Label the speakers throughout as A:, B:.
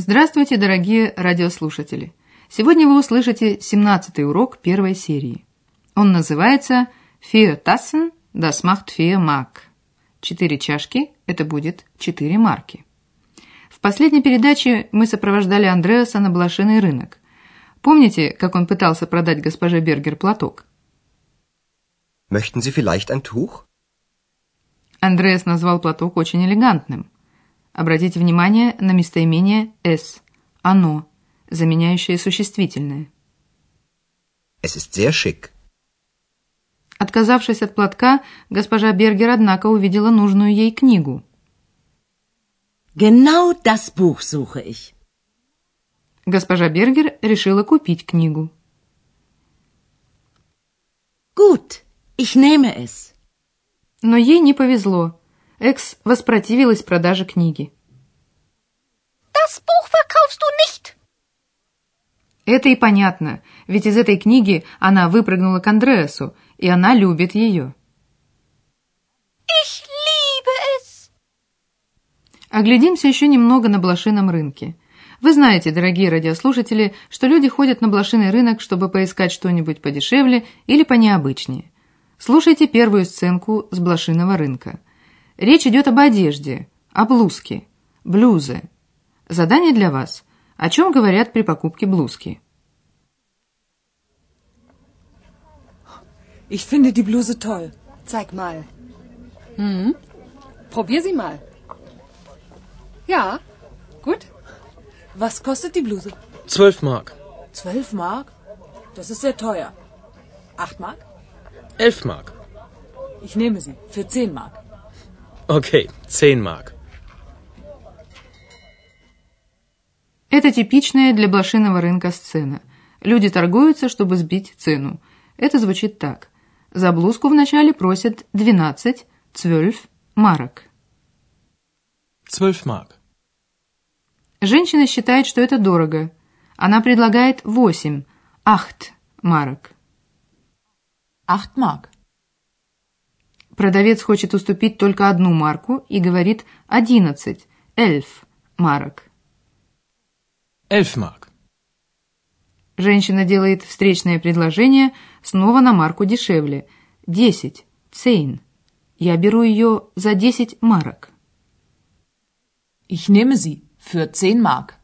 A: Здравствуйте, дорогие радиослушатели! Сегодня вы услышите 17-й урок первой серии. Он называется «Vier Tassen, das macht vier Mark». Четыре чашки – это будет четыре марки. В последней передаче мы сопровождали Андреаса на блошиный рынок. Помните, как он пытался продать госпоже Бергер платок?
B: Möchten Sie vielleicht ein Tuch?
A: Андреас назвал платок очень элегантным. Обратите внимание на местоимение «с» – «оно», заменяющее существительное.
B: Es ist sehr schick.
A: Отказавшись от платка, госпожа Бергер, однако, увидела нужную ей книгу.
C: Genau das Buch suche ich.
A: Госпожа Бергер решила купить книгу.
C: Gut, ich nehme es.
A: Но ей не повезло. Экс воспротивилась продаже книги.
D: Das Buch verkaufst du nicht.
A: Это и понятно, ведь из этой книги она выпрыгнула к Андреасу, и она любит ее.
D: Ich liebe es.
A: Оглядимся еще немного на блошином рынке. Вы знаете, дорогие радиослушатели, что люди ходят на блошиный рынок, чтобы поискать что-нибудь подешевле или понеобычнее. Слушайте первую сценку с блошиного рынка. Речь идет об одежде, о блузке, блюзе. Задание для вас. О чем говорят при покупке блузки?
E: Ich finde die Bluse toll.
F: Zeig mal. Hm? Probier sie mal. Ja, gut.
E: Was kostet die Bluse?
G: Zwölf Mark.
E: Zwölf Mark? Das ist sehr teuer. Acht Mark?
G: Elf Mark.
E: Ich nehme sie. Für zehn Mark.
G: Okay, zehn Mark.
A: Это типичная для блошиного рынка сцена. Люди торгуются, чтобы сбить цену. Это звучит так. За блузку вначале просят 12, 12 марок.
G: Zwölf Mark.
A: Женщина считает, что это дорого. Она предлагает 8, 8 марок.
E: Acht Mark.
A: Продавец хочет уступить только одну марку и говорит 11, 11 марок.
G: Elf Mark.
A: Женщина делает встречное предложение снова на марку дешевле. 10, 10. Я беру ее за 10 марок.
E: Ich nehme sie. Für zehn Mark.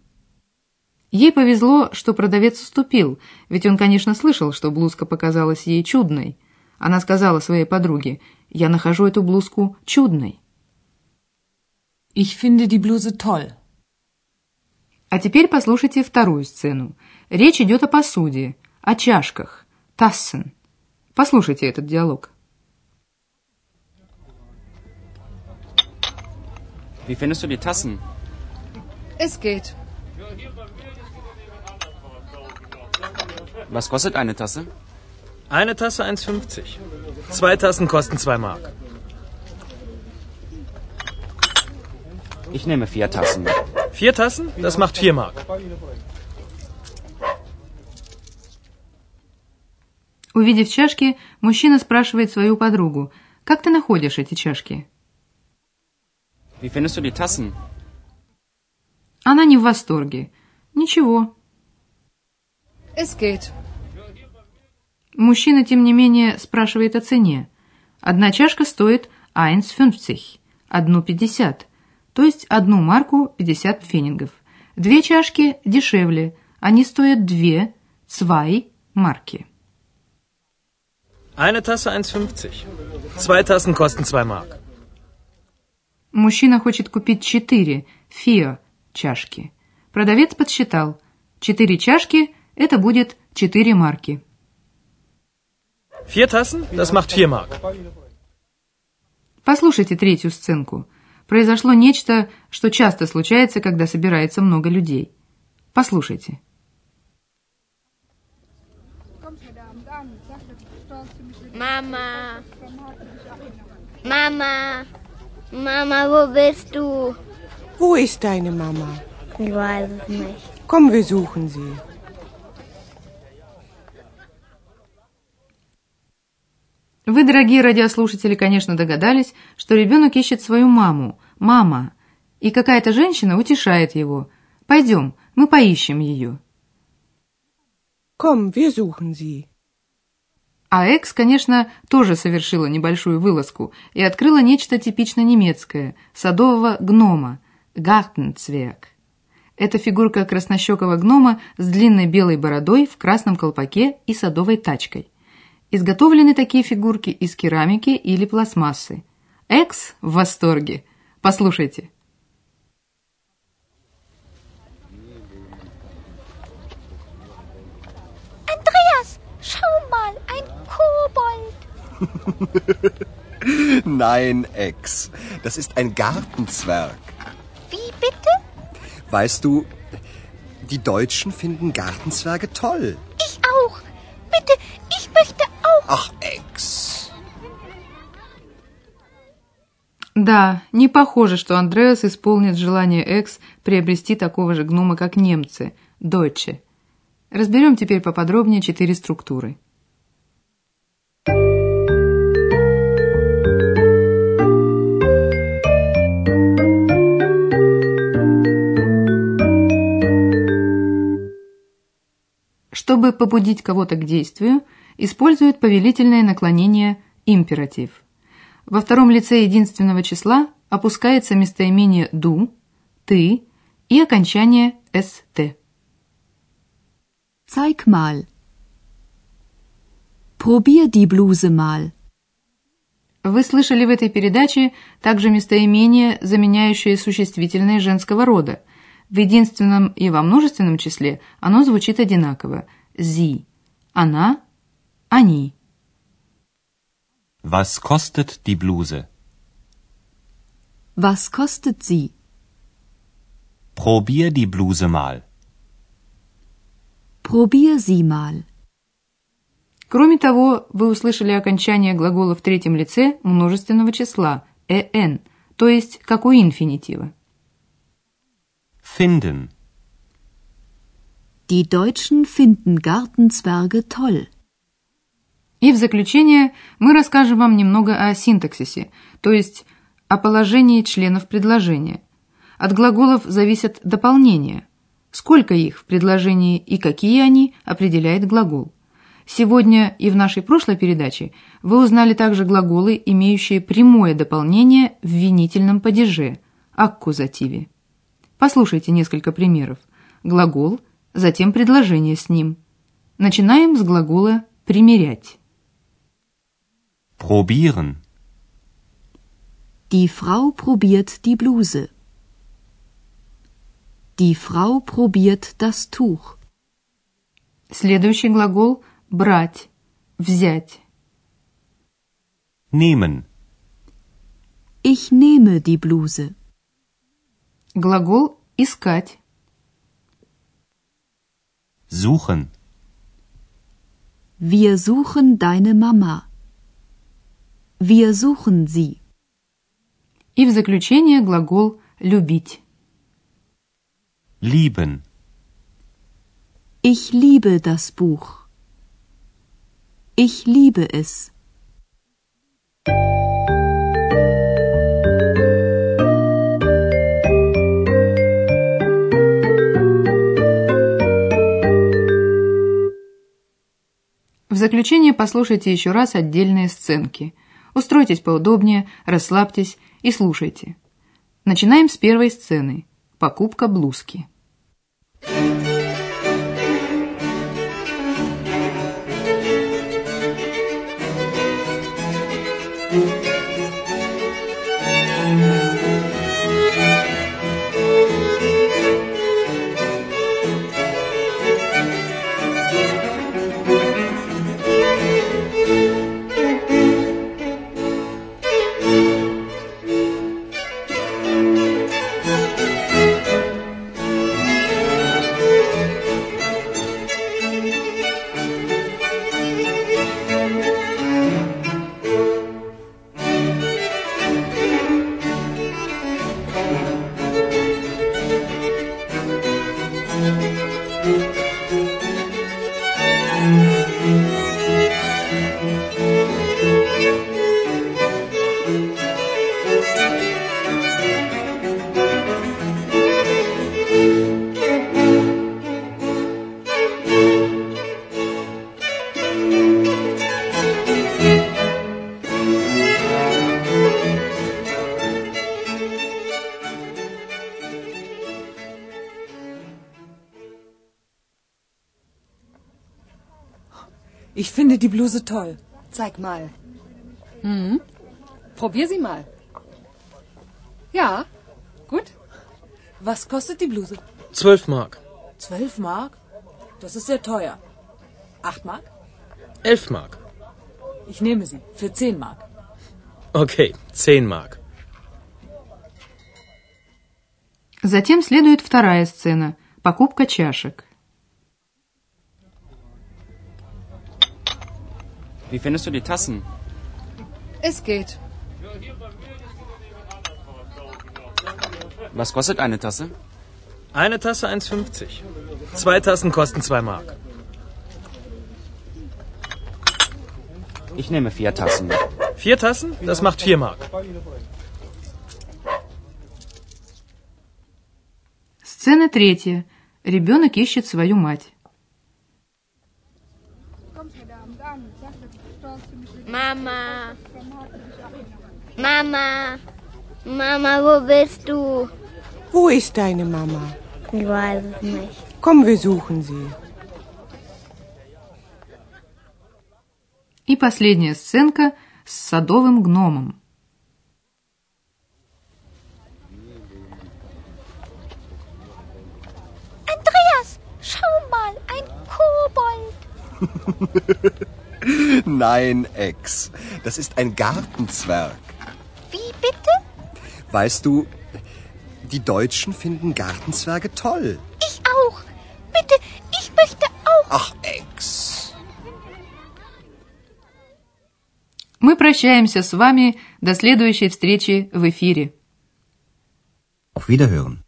A: Ей повезло, что продавец уступил, ведь он, конечно, слышал, что блузка показалась ей чудной. Она сказала своей подруге, «Я нахожу эту блузку чудной».
E: Ich finde die Bluse toll.
A: А теперь послушайте вторую сцену. Речь идет о посуде, о чашках, тассен. Послушайте этот диалог.
H: Wie findest du die Tassen?
F: Es geht.
H: Was kostet eine Tasse?
G: Eine Tasse 1,50. Zwei Tassen kosten 2 Mark.
H: Ich nehme vier Tassen.
G: Vier Tassen? Das macht 4 Mark.
A: Увидев чашки, мужчина спрашивает свою подругу, «Как ты находишь эти чашки?»
H: Wie findest du die Tassen?
A: Она не в восторге. «Ничего».
F: Es geht.
A: Мужчина, тем не менее, спрашивает о цене. Одна чашка стоит 1,50, одну 50, то есть одну марку 50 фенингов. Две чашки дешевле, они стоят две, zwei марки.
G: Eine Tasse 1,50. Zwei Tassen kosten 2 Mark.
A: Мужчина хочет купить четыре, vier, чашки. Продавец подсчитал. Четыре чашки – это будет четыре марки.
G: Vier Tassen, das macht vier Mark.
A: Послушайте третью сценку. Произошло нечто, что часто случается, когда собирается много людей. Послушайте.
D: Мама. Мама. Mama, wo bist du?
I: Wo ist deine Mama?
D: Ich weiß es nicht.
I: Komm, wir suchen sie.
A: Вы, дорогие радиослушатели, конечно, догадались, что ребенок ищет свою маму, мама, и какая-то женщина утешает его. Пойдем, мы поищем ее.
I: Komm, wir suchen sie.
A: А Экс, конечно, тоже совершила небольшую вылазку и открыла нечто типично немецкое – садового гнома – Гартенцверг. Это фигурка краснощекого гнома с длинной белой бородой в красном колпаке и садовой тачкой. Изготовлены такие фигурки из керамики или пластмассы. Экс в восторге. Послушайте.
D: Andreas, schau mal, ein Kobold.
B: Nein, Ex. Das ist ein Gartenzwerg.
D: Wie bitte?
B: Weißt du, die Deutschen finden Gartenzwerge toll.
A: Да, не похоже, что Андреас исполнит желание Экс приобрести такого же гнома, как немцы, Дойче. Разберем теперь поподробнее четыре структуры. Чтобы побудить кого-то к действию, используют повелительное наклонение императив. Во втором лице единственного числа опускается местоимение «ду», «ты» и окончание «ст».
C: Zeig mal. Probier die Bluse mal.
A: Вы слышали в этой передаче также местоимение, заменяющее существительное женского рода. В единственном и во множественном числе оно звучит одинаково. «Зи» – «она», «они».
J: Was kostet die Bluse?
C: Was kostet sie?
J: Probier die Bluse mal.
C: Probier sie mal.
A: Кроме того, вы услышали окончание глагола в третьем лице множественного числа «en», то есть как у инфинитива.
J: Finden.
C: Die Deutschen finden Gartenzwerge toll.
A: И в заключение мы расскажем вам немного о синтаксисе, то есть о положении членов предложения. От глаголов зависят дополнения. Сколько их в предложении и какие они, определяет глагол. Сегодня и в нашей прошлой передаче вы узнали также глаголы, имеющие прямое дополнение в винительном падеже, аккузативе. Послушайте несколько примеров. Глагол, затем предложение с ним. Начинаем с глагола «примерять».
J: Probieren.
C: Die Frau probiert die Bluse. Die Frau probiert das Tuch.
A: Следующий глагол «брать», «взять».
J: Nehmen.
C: Ich nehme die Bluse.
A: Глагол «искать».
J: Suchen.
C: Wir suchen deine Mama. Wir suchen sie.
A: И в заключение глагол «любить».
J: Lieben.
C: Ich liebe das Buch. Ich liebe es.
A: В заключение послушайте еще раз отдельные сценки. Устройтесь поудобнее, расслабьтесь и слушайте. Начинаем с первой сцены. Покупка блузки.
E: Ich finde die Bluse toll.
F: Zeig mal.
E: Hm?
F: Probier sie mal. Ja, gut.
E: Was kostet die Bluse?
G: 12 Mark.
E: Zwölf Mark? Das ist sehr teuer. Acht Mark?
G: 11 Mark.
E: Ich nehme sie. Für zehn Mark.
G: Okay, 10 Mark.
A: Затем следует вторая сцена – покупка чашек.
H: Wie findest du die Tassen?
F: Es geht.
H: Was kostet eine Tasse?
G: Eine Tasse 1,50. Zwei Tassen kosten 2 Mark.
H: Ich nehme vier Tassen.
G: Vier Tassen? Das macht 4 Mark.
A: Сцена третья. Ребенок ищет свою мать.
D: Mama. Mama. Mama, wo bist du?
I: Wo ist deine Mama?
D: Ich weiß es nicht.
I: Komm, wir suchen sie.
A: И последняя сценка с садовым гномом.
D: Andreas, schau mal, ein Kobold.
B: Nein, Ex. Das ist ein Gartenzwerg.
D: Wie bitte?
B: Weißt du, die Deutschen finden Gartenzwerge toll.
D: Ich auch. Bitte, ich möchte auch.
B: Ach, Ex.
A: Мы прощаемся с вами до следующей встречи в эфире.
J: Auf Wiederhören.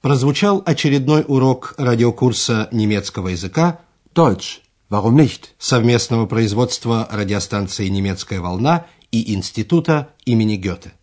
K: Прозвучал очередной урок радиокурса немецкого языка
L: Deutsch. Warum nicht?
K: совместного производства радиостанции «Немецкая волна» и Института имени Гёте.